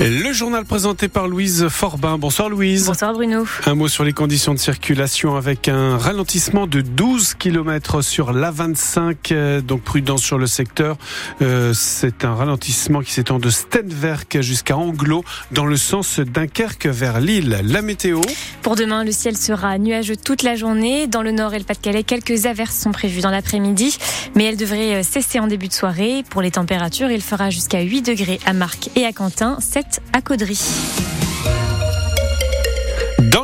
Le journal présenté par Louise Forbin. Bonsoir Louise. Bonsoir Bruno. Un mot sur les conditions de circulation avec un ralentissement de 12 km sur l'A25, euh, donc prudence sur le secteur. Euh, c'est un ralentissement qui s'étend de Stenwerk jusqu'à Anglo dans le sens Dunkerque vers Lille. La météo Pour demain, le ciel sera nuageux toute la journée. Dans le nord et le Pas-de-Calais, quelques averses sont prévues dans l'après-midi, mais elles devraient euh, cesser en début de soirée. Pour les températures, il fera jusqu'à 8 degrés à Marc et à Quentin, 7 à Caudry.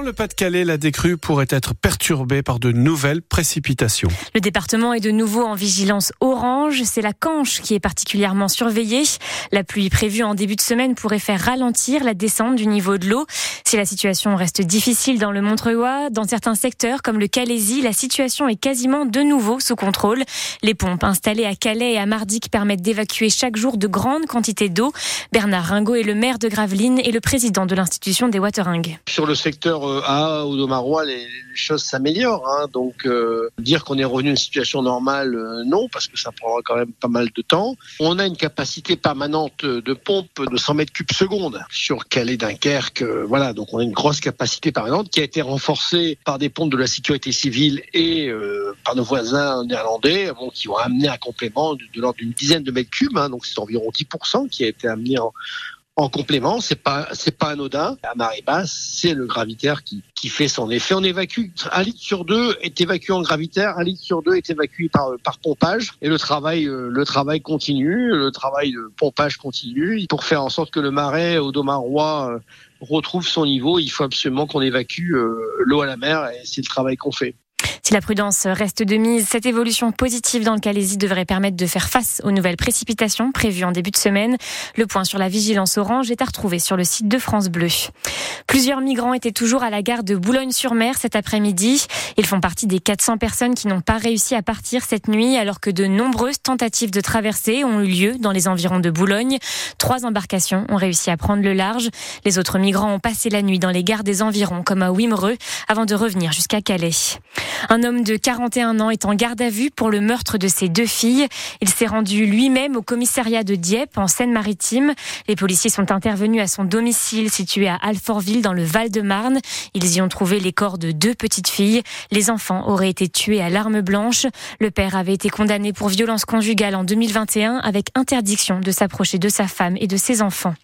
Le Pas-de-Calais, la décrue pourrait être perturbée par de nouvelles précipitations. Le département est de nouveau en vigilance orange. C'est la Canche qui est particulièrement surveillée. La pluie prévue en début de semaine pourrait faire ralentir la descente du niveau de l'eau. Si la situation reste difficile dans le Montreuil, dans certains secteurs comme le Calaisie, la situation est quasiment de nouveau sous contrôle. Les pompes installées à Calais et à Mardic permettent d'évacuer chaque jour de grandes quantités d'eau. Bernard Ringot est le maire de Gravelines et le président de l'institution des Watering. Sur le secteur à Audomarois, les, les choses s'améliorent. Hein, donc euh, dire qu'on est revenu à une situation normale, euh, non, parce que ça prendra quand même pas mal de temps. On a une capacité permanente de pompe de 100 mètres cubes seconde sur Calais Dunkerque. Euh, voilà, donc on a une grosse capacité permanente qui a été renforcée par des pompes de la sécurité civile et par nos voisins néerlandais, qui ont amené un complément de, de l'ordre d'une dizaine de mètres cubes. Hein, donc c'est environ 10% qui a été amené en en complément, c'est pas c'est pas anodin. À marée basse, c'est le gravitaire qui, qui fait son effet. On évacue un litre sur deux est évacué en gravitaire, un litre sur deux est évacué par par pompage. Et le travail euh, le travail continue, le travail de pompage continue pour faire en sorte que le marais au Domarois euh, retrouve son niveau. Il faut absolument qu'on évacue euh, l'eau à la mer et c'est le travail qu'on fait. Si la prudence reste de mise, cette évolution positive dans le Calaisie devrait permettre de faire face aux nouvelles précipitations prévues en début de semaine. Le point sur la vigilance orange est à retrouver sur le site de France Bleu. Plusieurs migrants étaient toujours à la gare de Boulogne-sur-Mer cet après-midi. Ils font partie des 400 personnes qui n'ont pas réussi à partir cette nuit alors que de nombreuses tentatives de traversée ont eu lieu dans les environs de Boulogne. Trois embarcations ont réussi à prendre le large. Les autres migrants ont passé la nuit dans les gares des environs comme à Wimereux avant de revenir jusqu'à Calais. Homme de 41 ans est en garde à vue pour le meurtre de ses deux filles. Il s'est rendu lui-même au commissariat de Dieppe en Seine-Maritime. Les policiers sont intervenus à son domicile situé à Alfortville dans le Val-de-Marne. Ils y ont trouvé les corps de deux petites filles. Les enfants auraient été tués à l'arme blanche. Le père avait été condamné pour violence conjugale en 2021 avec interdiction de s'approcher de sa femme et de ses enfants.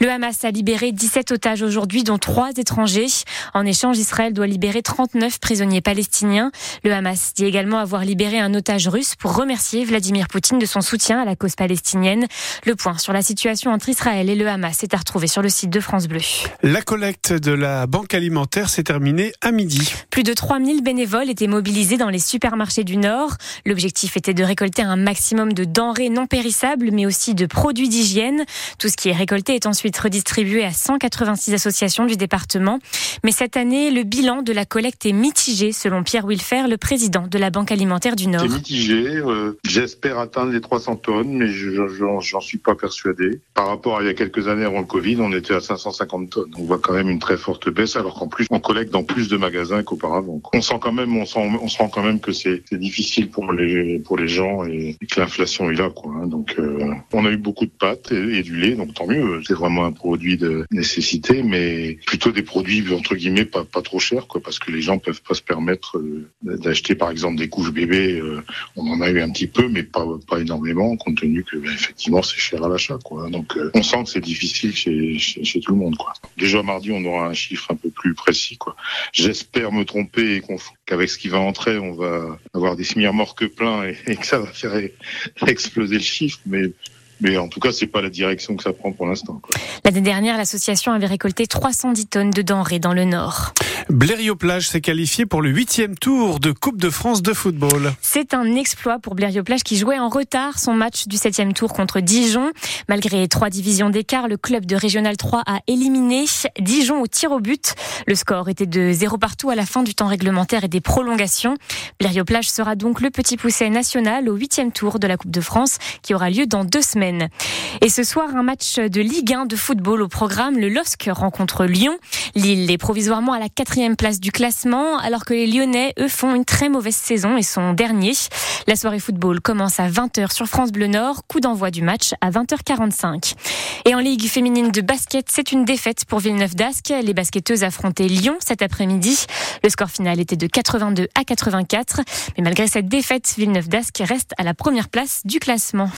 Le Hamas a libéré 17 otages aujourd'hui, dont trois étrangers. En échange, Israël doit libérer 39 prisonniers palestiniens. Le Hamas dit également avoir libéré un otage russe pour remercier Vladimir Poutine de son soutien à la cause palestinienne. Le point sur la situation entre Israël et le Hamas est à retrouver sur le site de France Bleu. La collecte de la banque alimentaire s'est terminée à midi. Plus de 3000 bénévoles étaient mobilisés dans les supermarchés du Nord. L'objectif était de récolter un maximum de denrées non périssables, mais aussi de produits d'hygiène. Tout ce qui est récolté est ensuite redistribué à 186 associations du département. Mais cette année, le bilan de la collecte est mitigé, selon Pierre Wilfer, le président de la Banque alimentaire du Nord. C'est mitigé. Euh, J'espère atteindre les 300 tonnes, mais j'en suis pas persuadé. Par rapport à il y a quelques années avant le Covid, on était à 550 tonnes. On voit quand même une très forte baisse, alors qu'en plus, on collecte dans plus de magasins qu'auparavant. On sent quand même, on, sent, on se rend quand même que c'est difficile pour les, pour les gens et, que l'inflation est là. Hein. Donc, euh, on a eu beaucoup de pâtes et, et du lait, donc tant mieux. C'est vraiment un produit de nécessité, mais plutôt des produits entre guillemets pas, pas trop chers, quoi, parce que les gens peuvent pas se permettre euh, d'acheter par exemple des couches bébés. Euh, on en a eu un petit peu, mais pas pas énormément, compte tenu que ben, effectivement c'est cher à l'achat, quoi. Donc euh, on sent que c'est difficile chez, chez, tout le monde, quoi. Déjà mardi, on aura un chiffre un peu plus précis, quoi. J'espère me tromper et qu'avec ce qui va entrer, on va avoir des semi-remorques pleins et, et que ça va faire exploser le chiffre, mais mais en tout cas, c'est pas la direction que ça prend pour l'instant. L'année dernière, l'association avait récolté 310 tonnes de denrées dans le Nord. Blériot-Plage s'est qualifié pour le huitième tour de Coupe de France de football. C'est un exploit pour Blériot-Plage qui jouait en retard son match du septième tour contre Dijon. Malgré trois divisions d'écart, le club de Régional 3 a éliminé Dijon au tir au but. Le score était de 0 partout à la fin du temps réglementaire et des prolongations. Blériot-Plage sera donc le petit pousset national au huitième tour de la Coupe de France qui aura lieu dans deux semaines. Et ce soir, un match de Ligue 1 de football au programme. Le LOSC rencontre Lyon. Lille est provisoirement à la quatrième place du classement, alors que les Lyonnais, eux, font une très mauvaise saison et sont derniers. La soirée football commence à 20h sur France Bleu Nord. Coup d'envoi du match à 20h45. Et en Ligue féminine de basket, c'est une défaite pour Villeneuve d'Ascq. Les basketteuses affrontaient Lyon cet après-midi. Le score final était de 82 à 84. Mais malgré cette défaite, Villeneuve d'Ascq reste à la première place du classement.